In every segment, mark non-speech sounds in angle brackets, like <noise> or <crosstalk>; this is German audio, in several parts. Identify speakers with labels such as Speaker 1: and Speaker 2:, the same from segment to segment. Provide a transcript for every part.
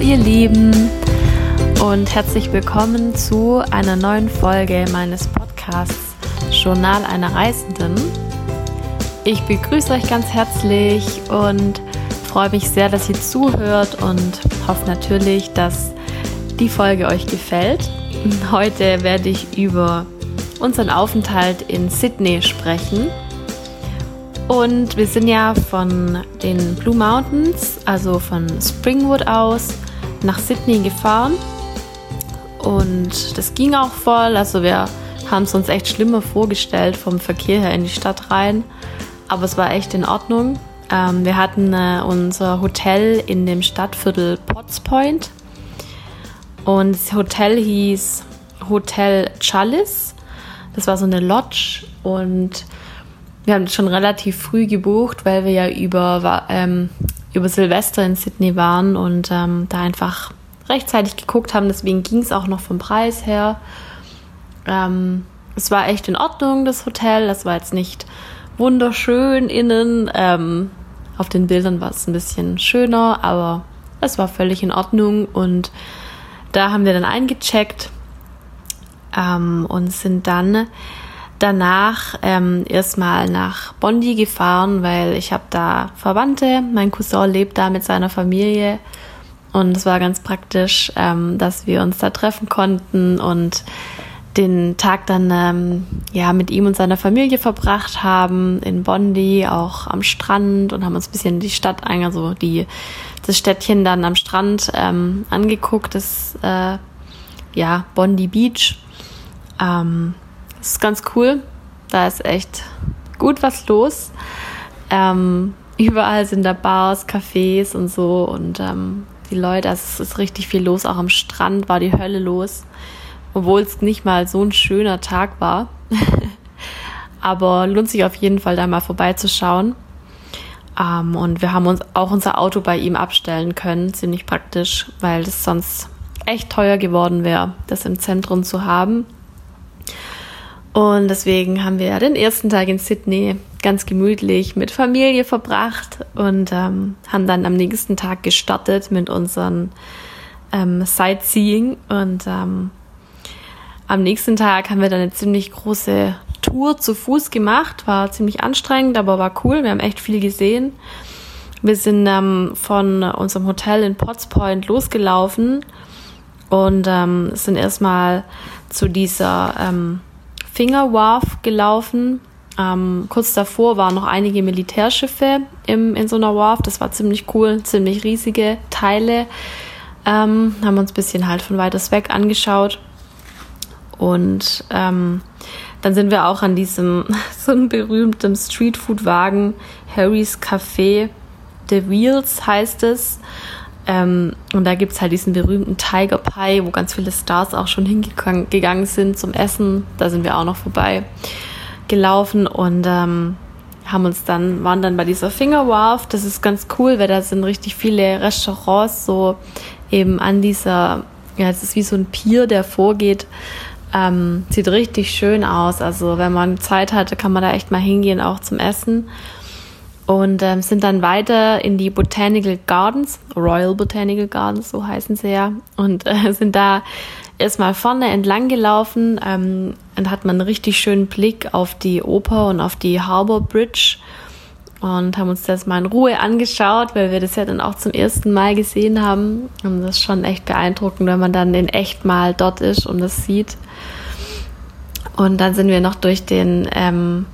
Speaker 1: Ihr Lieben und herzlich willkommen zu einer neuen Folge meines Podcasts Journal einer Reisenden. Ich begrüße euch ganz herzlich und freue mich sehr, dass ihr zuhört und hoffe natürlich, dass die Folge euch gefällt. Heute werde ich über unseren Aufenthalt in Sydney sprechen. Und wir sind ja von den Blue Mountains, also von Springwood aus, nach Sydney gefahren. Und das ging auch voll. Also wir haben es uns echt schlimmer vorgestellt vom Verkehr her in die Stadt rein. Aber es war echt in Ordnung. Ähm, wir hatten äh, unser Hotel in dem Stadtviertel Potts Point. Und das Hotel hieß Hotel Chalice. Das war so eine Lodge und wir haben schon relativ früh gebucht, weil wir ja über, ähm, über Silvester in Sydney waren und ähm, da einfach rechtzeitig geguckt haben. Deswegen ging es auch noch vom Preis her. Ähm, es war echt in Ordnung, das Hotel. Das war jetzt nicht wunderschön innen. Ähm, auf den Bildern war es ein bisschen schöner, aber es war völlig in Ordnung. Und da haben wir dann eingecheckt ähm, und sind dann danach ähm, erstmal nach Bondi gefahren, weil ich habe da Verwandte. Mein Cousin lebt da mit seiner Familie und es war ganz praktisch, ähm, dass wir uns da treffen konnten und den Tag dann ähm, ja mit ihm und seiner Familie verbracht haben in Bondi, auch am Strand und haben uns ein bisschen die Stadt, also die das Städtchen dann am Strand ähm, angeguckt, das äh, ja Bondi Beach. Ähm, das ist ganz cool. Da ist echt gut was los. Ähm, überall sind da Bars, Cafés und so und ähm, die Leute, also es ist richtig viel los. Auch am Strand war die Hölle los, obwohl es nicht mal so ein schöner Tag war. <laughs> Aber lohnt sich auf jeden Fall da mal vorbeizuschauen. Ähm, und wir haben uns auch unser Auto bei ihm abstellen können, ziemlich praktisch, weil das sonst echt teuer geworden wäre, das im Zentrum zu haben. Und deswegen haben wir ja den ersten Tag in Sydney ganz gemütlich mit Familie verbracht und ähm, haben dann am nächsten Tag gestartet mit unserem ähm, Sightseeing. Und ähm, am nächsten Tag haben wir dann eine ziemlich große Tour zu Fuß gemacht. War ziemlich anstrengend, aber war cool. Wir haben echt viel gesehen. Wir sind ähm, von unserem Hotel in Potts Point losgelaufen und ähm, sind erstmal zu dieser ähm, Fingerwharf gelaufen. Ähm, kurz davor waren noch einige Militärschiffe im, in so einer Wharf. Das war ziemlich cool, ziemlich riesige Teile. Ähm, haben uns ein bisschen halt von weiters weg angeschaut. Und ähm, dann sind wir auch an diesem <laughs> so einem berühmten Streetfood-Wagen, Harry's Café, The Wheels heißt es. Ähm, und da gibt es halt diesen berühmten Tiger Pie, wo ganz viele Stars auch schon hingegangen sind zum Essen. Da sind wir auch noch vorbei gelaufen und ähm, haben uns dann, waren dann bei dieser Fingerwharf. Das ist ganz cool, weil da sind richtig viele Restaurants so eben an dieser, ja, es ist wie so ein Pier, der vorgeht. Ähm, sieht richtig schön aus. Also wenn man Zeit hatte, kann man da echt mal hingehen, auch zum Essen und ähm, sind dann weiter in die Botanical Gardens, Royal Botanical Gardens, so heißen sie ja, und äh, <laughs> sind da erstmal vorne entlang gelaufen ähm, und hat man einen richtig schönen Blick auf die Oper und auf die Harbour Bridge und haben uns das mal in Ruhe angeschaut, weil wir das ja dann auch zum ersten Mal gesehen haben. Und das ist schon echt beeindruckend, wenn man dann in echt mal dort ist und das sieht. Und dann sind wir noch durch den ähm,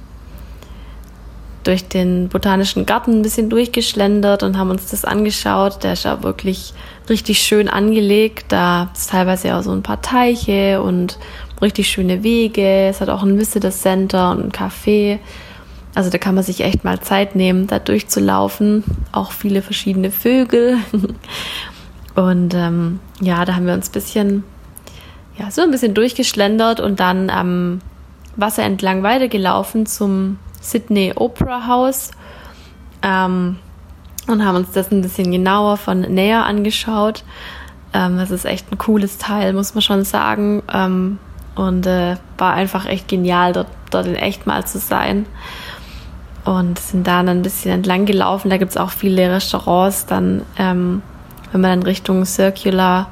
Speaker 1: durch den botanischen Garten ein bisschen durchgeschlendert und haben uns das angeschaut. Der ist ja wirklich richtig schön angelegt. Da ist teilweise auch so ein paar Teiche und richtig schöne Wege. Es hat auch ein Visitor Center und ein Café. Also da kann man sich echt mal Zeit nehmen, da durchzulaufen. Auch viele verschiedene Vögel. <laughs> Und ähm, ja, da haben wir uns ein bisschen, ja, so ein bisschen durchgeschlendert und dann am Wasser entlang weitergelaufen zum Sydney Opera House ähm, und haben uns das ein bisschen genauer von näher angeschaut. Ähm, das ist echt ein cooles Teil, muss man schon sagen. Ähm, und äh, war einfach echt genial, dort, dort in echt mal zu sein. Und sind da dann ein bisschen entlang gelaufen. Da gibt es auch viele Restaurants. Dann, ähm, wenn man in Richtung Circular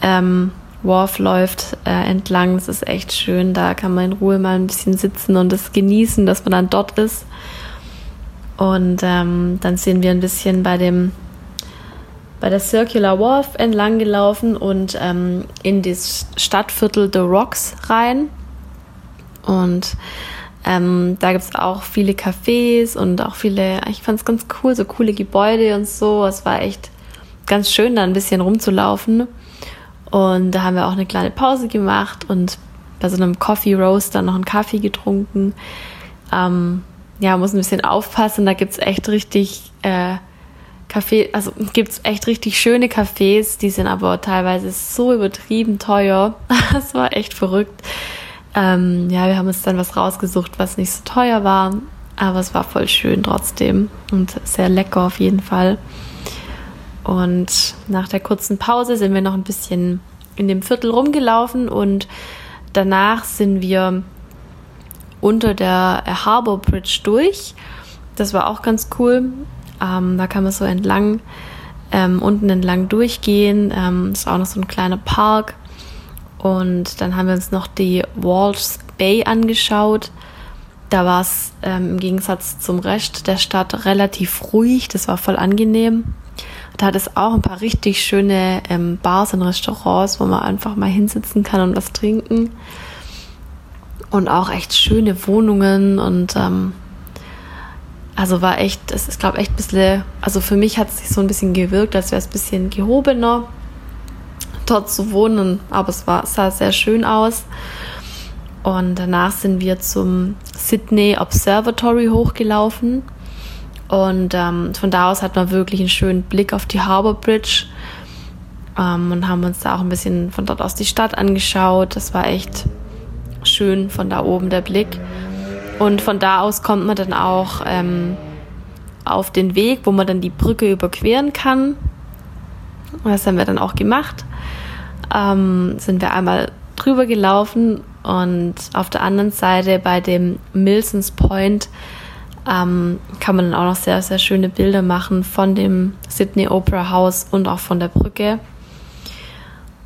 Speaker 1: ähm, Wharf läuft äh, entlang. Das ist echt schön. Da kann man in Ruhe mal ein bisschen sitzen und das genießen, dass man dann dort ist. Und ähm, dann sind wir ein bisschen bei dem bei der Circular Wharf entlang gelaufen und ähm, in das Stadtviertel The Rocks rein. Und ähm, da gibt es auch viele Cafés und auch viele, ich fand es ganz cool, so coole Gebäude und so. Es war echt ganz schön, da ein bisschen rumzulaufen. Und da haben wir auch eine kleine Pause gemacht und bei so einem Coffee Roaster noch einen Kaffee getrunken. Ähm, ja, muss ein bisschen aufpassen, da gibt es echt richtig äh, Kaffee, also gibt echt richtig schöne Cafés, die sind aber teilweise so übertrieben teuer. <laughs> das war echt verrückt. Ähm, ja, wir haben uns dann was rausgesucht, was nicht so teuer war, aber es war voll schön trotzdem und sehr lecker auf jeden Fall. Und nach der kurzen Pause sind wir noch ein bisschen in dem Viertel rumgelaufen und danach sind wir unter der Harbor Bridge durch. Das war auch ganz cool. Ähm, da kann man so entlang, ähm, unten entlang durchgehen. Ähm, ist auch noch so ein kleiner Park. Und dann haben wir uns noch die Walls Bay angeschaut. Da war es ähm, im Gegensatz zum Rest der Stadt relativ ruhig. Das war voll angenehm. Da hat es auch ein paar richtig schöne ähm, Bars und Restaurants, wo man einfach mal hinsitzen kann und was trinken. Und auch echt schöne Wohnungen und ähm, also war echt, es ist glaube ich echt ein bisschen, also für mich hat es sich so ein bisschen gewirkt, als wäre es ein bisschen gehobener dort zu wohnen, aber es war, sah sehr schön aus. Und danach sind wir zum Sydney Observatory hochgelaufen. Und ähm, von da aus hat man wirklich einen schönen Blick auf die Harbour Bridge ähm, und haben uns da auch ein bisschen von dort aus die Stadt angeschaut. Das war echt schön von da oben der Blick. Und von da aus kommt man dann auch ähm, auf den Weg, wo man dann die Brücke überqueren kann. Das haben wir dann auch gemacht. Ähm, sind wir einmal drüber gelaufen und auf der anderen Seite bei dem Milsons Point ähm, kann man dann auch noch sehr, sehr schöne Bilder machen von dem Sydney Opera House und auch von der Brücke.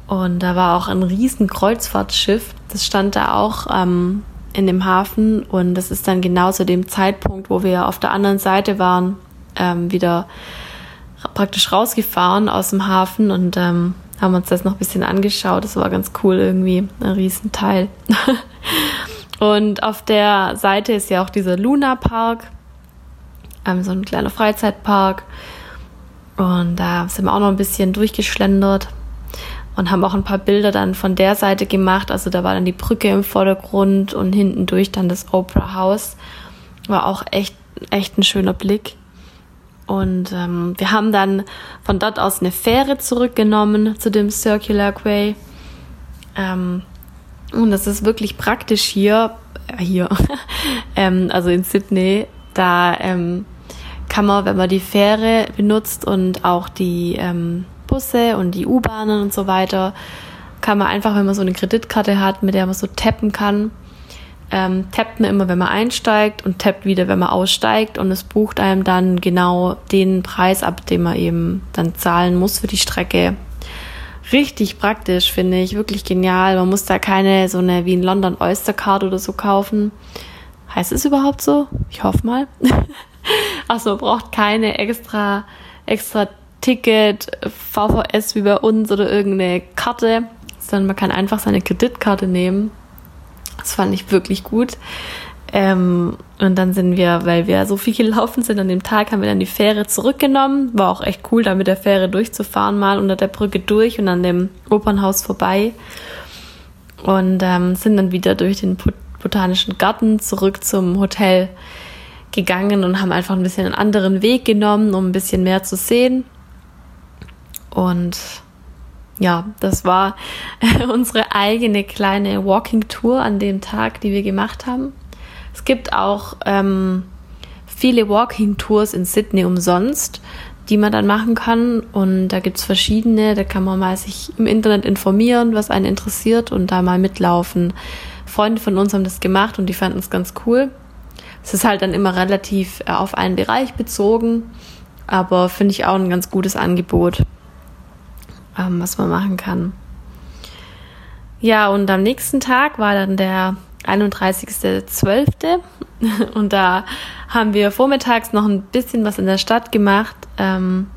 Speaker 1: Und da war auch ein riesen Kreuzfahrtschiff, das stand da auch ähm, in dem Hafen und das ist dann genau zu dem Zeitpunkt, wo wir auf der anderen Seite waren, ähm, wieder praktisch rausgefahren aus dem Hafen und ähm, haben uns das noch ein bisschen angeschaut. Das war ganz cool irgendwie, ein Riesenteil. <laughs> und auf der Seite ist ja auch dieser Luna Park, ähm, so ein kleiner Freizeitpark. Und da sind wir auch noch ein bisschen durchgeschlendert und haben auch ein paar Bilder dann von der Seite gemacht. Also da war dann die Brücke im Vordergrund und hinten durch dann das Opera House. War auch echt, echt ein schöner Blick. Und ähm, wir haben dann von dort aus eine Fähre zurückgenommen zu dem Circular Quay. Ähm, und das ist wirklich praktisch hier, äh, hier, <laughs> ähm, also in Sydney. Da ähm, kann man, wenn man die Fähre benutzt und auch die ähm, Busse und die U-Bahnen und so weiter, kann man einfach, wenn man so eine Kreditkarte hat, mit der man so tappen kann, ähm, tappt man immer, wenn man einsteigt und tappt wieder, wenn man aussteigt und es bucht einem dann genau den Preis ab, den man eben dann zahlen muss für die Strecke. Richtig praktisch, finde ich, wirklich genial. Man muss da keine so eine wie in London Oyster Card oder so kaufen. Heißt es überhaupt so? Ich hoffe mal. <laughs> Achso, man braucht keine extra, extra Ticket, VVS wie bei uns oder irgendeine Karte, sondern man kann einfach seine Kreditkarte nehmen. Das fand ich wirklich gut. Ähm, und dann sind wir, weil wir so viel gelaufen sind an dem Tag, haben wir dann die Fähre zurückgenommen. War auch echt cool, da mit der Fähre durchzufahren, mal unter der Brücke durch und an dem Opernhaus vorbei. Und ähm, sind dann wieder durch den Botanischen Garten zurück zum Hotel gegangen und haben einfach ein bisschen einen anderen Weg genommen, um ein bisschen mehr zu sehen. Und ja, das war <laughs> unsere eigene kleine Walking Tour an dem Tag, die wir gemacht haben. Es gibt auch ähm, viele Walking Tours in Sydney umsonst, die man dann machen kann. Und da gibt es verschiedene. Da kann man mal sich im Internet informieren, was einen interessiert und da mal mitlaufen. Freunde von uns haben das gemacht und die fanden es ganz cool. Es ist halt dann immer relativ äh, auf einen Bereich bezogen, aber finde ich auch ein ganz gutes Angebot. ähm, was man machen kann. Ja, und am nächsten Tag war dann der 31.12. <laughs> und da haben wir vormittags noch ein bisschen was in der Stadt gemacht. Ähm,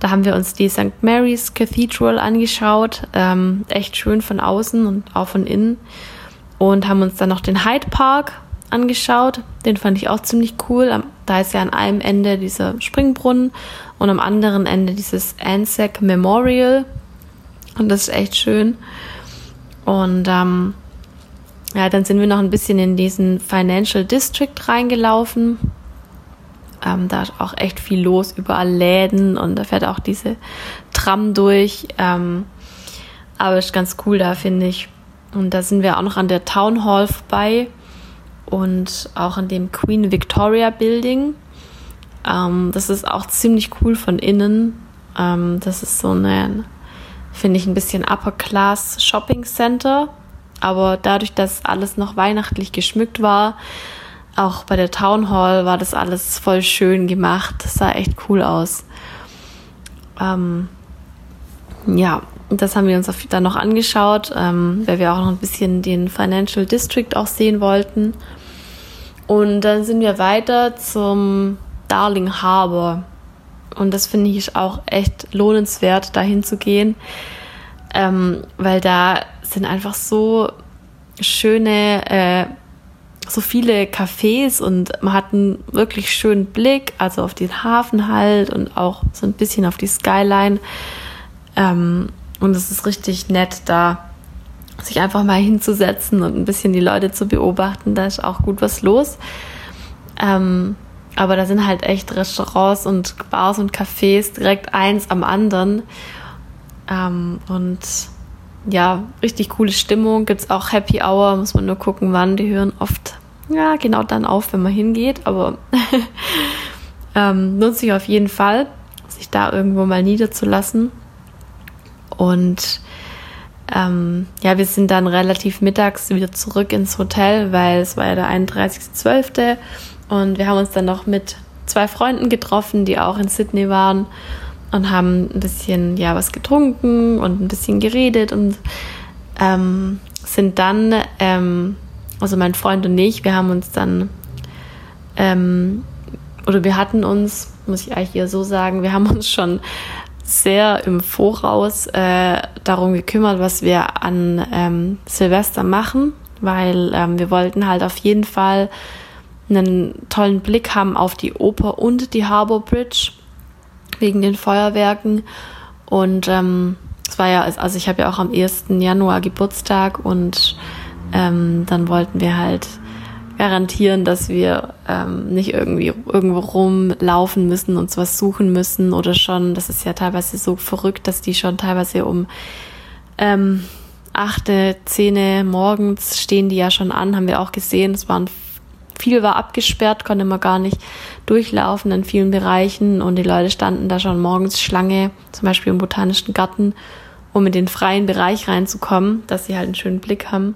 Speaker 1: da haben wir uns die St. Mary's Cathedral angeschaut, ähm, echt schön von außen und auch von innen. Und haben uns dann noch den Hyde Park angeschaut. Den fand ich auch ziemlich cool. Da ist ja an einem Ende dieser Springbrunnen und am anderen Ende dieses Anzac Memorial. Und das ist echt schön. Und ähm, ja, dann sind wir noch ein bisschen in diesen Financial District reingelaufen. Ähm, da ist auch echt viel los, überall Läden und da fährt auch diese Tram durch. Ähm, aber ist ganz cool da, finde ich. Und da sind wir auch noch an der Town Hall vorbei und auch an dem Queen Victoria Building. Ähm, das ist auch ziemlich cool von innen. Ähm, das ist so ein, finde ich, ein bisschen Upper Class Shopping Center. Aber dadurch, dass alles noch weihnachtlich geschmückt war, auch bei der Town Hall war das alles voll schön gemacht. Das sah echt cool aus. Ähm, ja, das haben wir uns dann noch angeschaut, ähm, weil wir auch noch ein bisschen den Financial District auch sehen wollten. Und dann sind wir weiter zum Darling Harbor. Und das finde ich auch echt lohnenswert, dahin zu gehen, ähm, weil da sind einfach so schöne, äh, so viele Cafés und man hat einen wirklich schönen Blick, also auf den Hafen halt und auch so ein bisschen auf die Skyline. Ähm, und es ist richtig nett, da sich einfach mal hinzusetzen und ein bisschen die Leute zu beobachten. Da ist auch gut was los. Ähm, aber da sind halt echt Restaurants und Bars und Cafés direkt eins am anderen. Ähm, und ja, richtig coole Stimmung. Gibt es auch Happy Hour, muss man nur gucken, wann. Die hören oft, ja, genau dann auf, wenn man hingeht. Aber <laughs> ähm, nutze ich auf jeden Fall, sich da irgendwo mal niederzulassen. Und ähm, ja, wir sind dann relativ mittags wieder zurück ins Hotel, weil es war ja der 31.12. Und wir haben uns dann noch mit zwei Freunden getroffen, die auch in Sydney waren und haben ein bisschen ja was getrunken und ein bisschen geredet und ähm, sind dann, ähm, also mein Freund und ich, wir haben uns dann ähm, oder wir hatten uns, muss ich eigentlich hier so sagen, wir haben uns schon sehr im Voraus äh, darum gekümmert, was wir an ähm, Silvester machen, weil ähm, wir wollten halt auf jeden Fall einen tollen Blick haben auf die Oper und die Harbour Bridge wegen den Feuerwerken. Und ähm, es war ja, also ich habe ja auch am 1. Januar Geburtstag und ähm, dann wollten wir halt garantieren, dass wir ähm, nicht irgendwie irgendwo rumlaufen müssen, uns was suchen müssen oder schon, das ist ja teilweise so verrückt, dass die schon teilweise um ähm, achte, zehn morgens stehen die ja schon an, haben wir auch gesehen. Es waren viel war abgesperrt, konnte man gar nicht durchlaufen in vielen Bereichen und die Leute standen da schon morgens Schlange, zum Beispiel im Botanischen Garten, um in den freien Bereich reinzukommen, dass sie halt einen schönen Blick haben.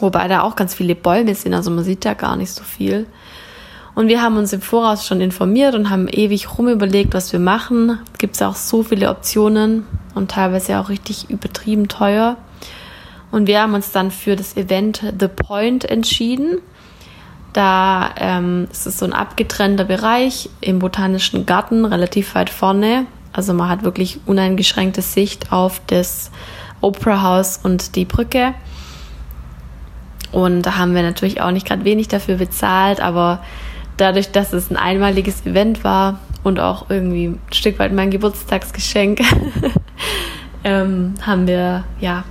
Speaker 1: Wobei da auch ganz viele Bäume sind, also man sieht da gar nicht so viel. Und wir haben uns im Voraus schon informiert und haben ewig rumüberlegt, was wir machen. Gibt es auch so viele Optionen und teilweise auch richtig übertrieben teuer. Und wir haben uns dann für das Event The Point entschieden. Da ähm, ist es so ein abgetrennter Bereich im Botanischen Garten, relativ weit vorne. Also man hat wirklich uneingeschränkte Sicht auf das Opera House und die Brücke. Und da haben wir natürlich auch nicht gerade wenig dafür bezahlt, aber dadurch, dass es ein einmaliges Event war und auch irgendwie ein Stück weit mein Geburtstagsgeschenk, <laughs> ähm, haben wir ja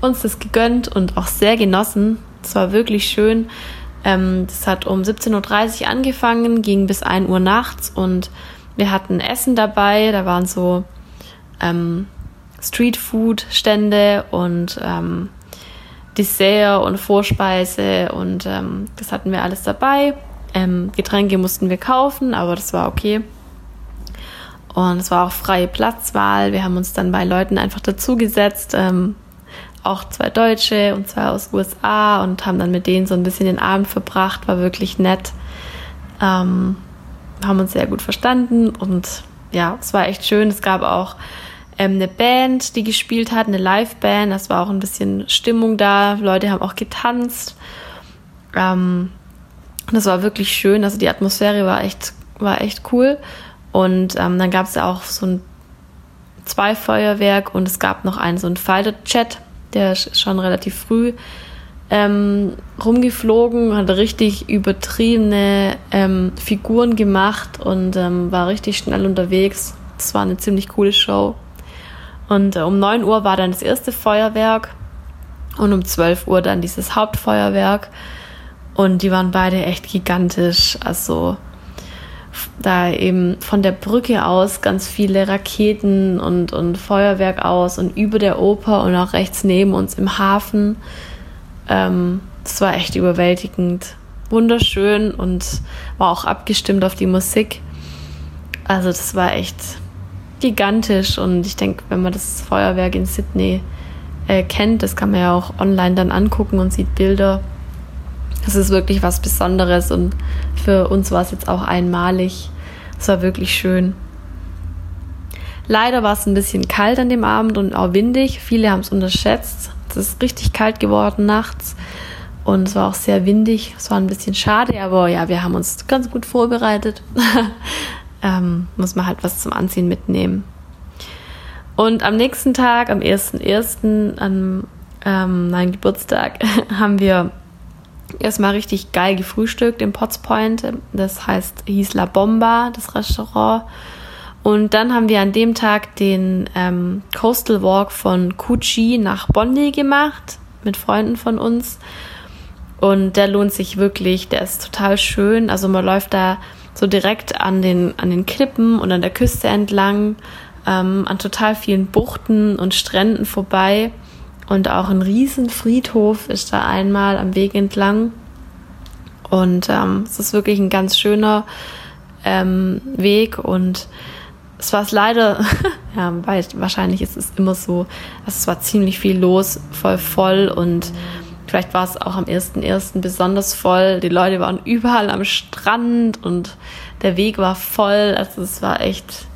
Speaker 1: uns das gegönnt und auch sehr genossen. Es war wirklich schön. Ähm, das hat um 17.30 Uhr angefangen, ging bis 1 Uhr nachts und wir hatten Essen dabei. Da waren so ähm, Streetfood-Stände und ähm, Dessert und Vorspeise und ähm, das hatten wir alles dabei. Ähm, Getränke mussten wir kaufen, aber das war okay. Und es war auch freie Platzwahl. Wir haben uns dann bei Leuten einfach dazugesetzt, ähm, auch zwei Deutsche und zwei aus USA und haben dann mit denen so ein bisschen den Abend verbracht. War wirklich nett. Ähm, haben uns sehr gut verstanden und ja, es war echt schön. Es gab auch ähm, eine Band, die gespielt hat, eine Live-Band. Das war auch ein bisschen Stimmung da. Leute haben auch getanzt. Ähm, das war wirklich schön. Also die Atmosphäre war echt, war echt cool. Und ähm, dann gab es ja auch so ein zwei Feuerwerk und es gab noch einen so einen Fighter-Chat, der ist schon relativ früh ähm, rumgeflogen, hat richtig übertriebene ähm, Figuren gemacht und ähm, war richtig schnell unterwegs. Das war eine ziemlich coole Show. Und äh, um 9 Uhr war dann das erste Feuerwerk und um 12 Uhr dann dieses Hauptfeuerwerk. Und die waren beide echt gigantisch. Also da eben von der Brücke aus ganz viele Raketen und, und Feuerwerk aus und über der Oper und auch rechts neben uns im Hafen. Ähm, das war echt überwältigend. Wunderschön und war auch abgestimmt auf die Musik. Also das war echt gigantisch und ich denke, wenn man das Feuerwerk in Sydney äh, kennt, das kann man ja auch online dann angucken und sieht Bilder. Das ist wirklich was Besonderes und für uns war es jetzt auch einmalig. Es war wirklich schön. Leider war es ein bisschen kalt an dem Abend und auch windig. Viele haben es unterschätzt. Es ist richtig kalt geworden nachts und es war auch sehr windig. Es war ein bisschen schade, aber ja, wir haben uns ganz gut vorbereitet. <laughs> ähm, muss man halt was zum Anziehen mitnehmen. Und am nächsten Tag, am 1.1., an ähm, meinem Geburtstag, <laughs> haben wir erstmal richtig geil gefrühstückt im Potts Point. Das heißt, hieß La Bomba, das Restaurant. Und dann haben wir an dem Tag den ähm, Coastal Walk von Kuchi nach Bondi gemacht mit Freunden von uns. Und der lohnt sich wirklich, der ist total schön. Also man läuft da so direkt an den, an den Klippen und an der Küste entlang, ähm, an total vielen Buchten und Stränden vorbei. Und auch ein riesen Friedhof ist da einmal am Weg entlang. Und ähm, es ist wirklich ein ganz schöner ähm, Weg und es war es leider, <laughs> ja, wahrscheinlich ist es immer so, also es war ziemlich viel los, voll voll und vielleicht war es auch am 1.1. besonders voll. Die Leute waren überall am Strand und der Weg war voll. Also es war echt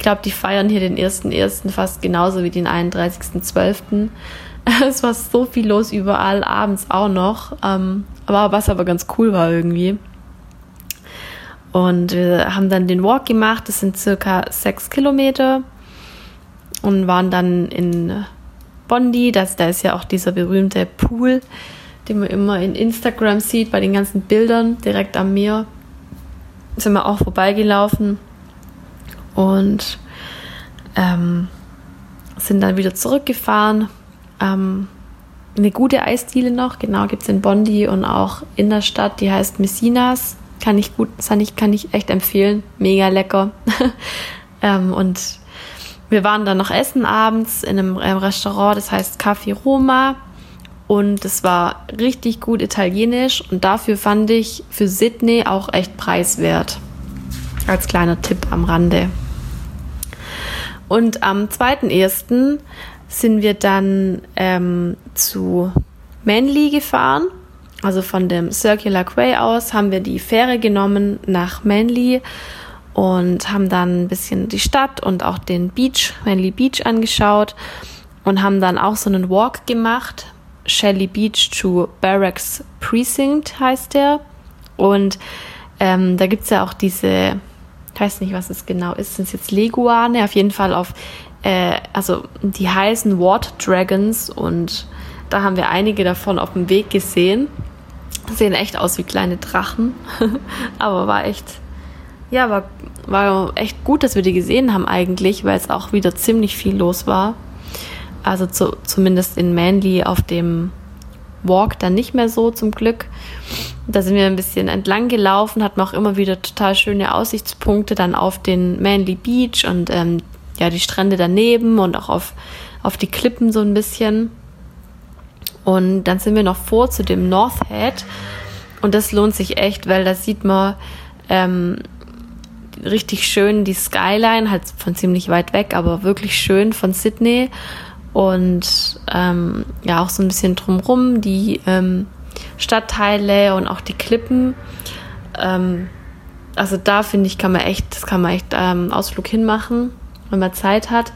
Speaker 1: glaube, die feiern hier den 1.1. fast genauso wie den 31.12. <laughs> Es war so viel los überall, abends auch noch. Ähm, aber was aber ganz cool war irgendwie. Und wir haben dann den Walk gemacht, das sind circa sechs Kilometer. Und waren dann in Bondi, das, da ist ja auch dieser berühmte Pool, den man immer in Instagram sieht, bei den ganzen Bildern direkt am Meer. Sind wir auch vorbeigelaufen und ähm, sind dann wieder zurückgefahren. Ähm, eine gute Eisdiele noch, genau, gibt es in Bondi und auch in der Stadt, die heißt Messinas. Kann ich gut, kann ich, kann ich echt empfehlen. Mega lecker. <laughs> ähm, und wir waren dann noch essen abends in einem, Restaurant, das heißt Café Roma. Und es war richtig gut italienisch und dafür fand ich für Sydney auch echt preiswert. Als kleiner Tipp am Rande. Und am 2.1. sind wir dann ähm, zu Manly gefahren. Also von dem Circular Quay aus haben wir die Fähre genommen nach Manly und haben dann ein bisschen die Stadt und auch den Beach, Manly Beach angeschaut und haben dann auch so einen Walk gemacht. Shelley Beach to Barracks Precinct heißt der. Und ähm, da es ja auch diese weiß nicht, was es genau ist. Sind es jetzt Leguane? Auf jeden Fall auf, äh, also die heißen Water Dragons und da haben wir einige davon auf dem Weg gesehen. Sehen echt aus wie kleine Drachen, <laughs> aber war echt, ja, war, war echt gut, dass wir die gesehen haben eigentlich, weil es auch wieder ziemlich viel los war. Also zu, zumindest in Manly auf dem Walk dann nicht mehr so zum Glück. Da sind wir ein bisschen entlang gelaufen, hatten auch immer wieder total schöne Aussichtspunkte dann auf den Manly Beach und ähm, ja, die Strände daneben und auch auf, auf die Klippen so ein bisschen. Und dann sind wir noch vor zu dem North Head und das lohnt sich echt, weil da sieht man ähm, richtig schön die Skyline, halt von ziemlich weit weg, aber wirklich schön von Sydney und ähm, ja auch so ein bisschen drumrum die ähm, Stadtteile und auch die Klippen. Ähm, also da finde ich, kann man echt, das kann man echt ähm, Ausflug hinmachen, wenn man Zeit hat.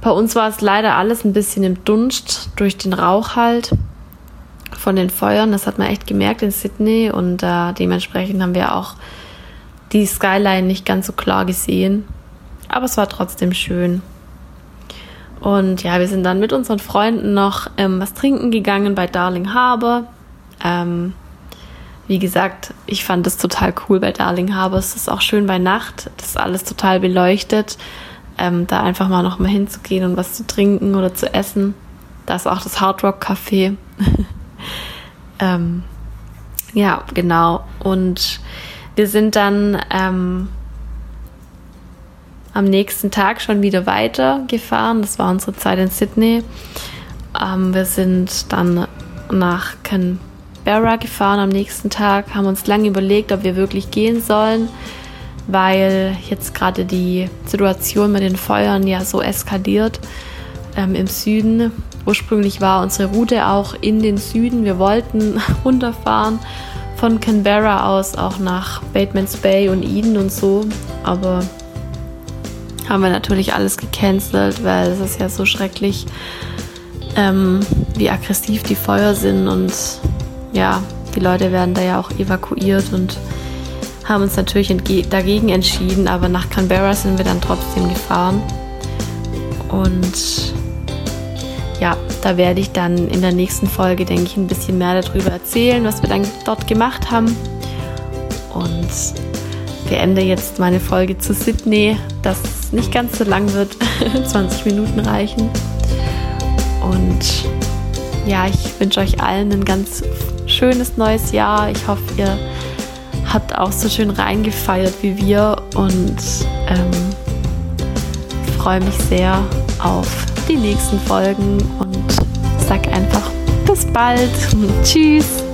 Speaker 1: Bei uns war es leider alles ein bisschen im Dunst durch den Rauch halt von den Feuern. Das hat man echt gemerkt in Sydney und äh, dementsprechend haben wir auch die Skyline nicht ganz so klar gesehen. Aber es war trotzdem schön. Und ja, wir sind dann mit unseren Freunden noch ähm, was trinken gegangen bei Darling Harbour. Ähm, wie gesagt, ich fand es total cool bei Darling Harbour. Es ist auch schön bei Nacht. Das ist alles total beleuchtet. Ähm, da einfach mal noch mal hinzugehen und was zu trinken oder zu essen. Da ist auch das Hard Rock Café. <laughs> ähm, ja, genau. Und wir sind dann ähm, am nächsten Tag schon wieder weitergefahren. Das war unsere Zeit in Sydney. Ähm, wir sind dann nach Canberra gefahren am nächsten Tag, haben uns lange überlegt, ob wir wirklich gehen sollen, weil jetzt gerade die Situation mit den Feuern ja so eskaliert ähm, im Süden. Ursprünglich war unsere Route auch in den Süden. Wir wollten <laughs> runterfahren von Canberra aus auch nach Batemans Bay und Eden und so, aber haben wir natürlich alles gecancelt, weil es ist ja so schrecklich, ähm, wie aggressiv die Feuer sind und ja, die Leute werden da ja auch evakuiert und haben uns natürlich dagegen entschieden, aber nach Canberra sind wir dann trotzdem gefahren. Und ja, da werde ich dann in der nächsten Folge, denke ich, ein bisschen mehr darüber erzählen, was wir dann dort gemacht haben. Und beende jetzt meine Folge zu Sydney, dass nicht ganz so lang wird, <laughs> 20 Minuten reichen. Und ja, ich wünsche euch allen ein ganz schönes neues Jahr. Ich hoffe, ihr habt auch so schön reingefeiert wie wir und ähm, freue mich sehr auf die nächsten Folgen und sag einfach bis bald. <laughs> Tschüss.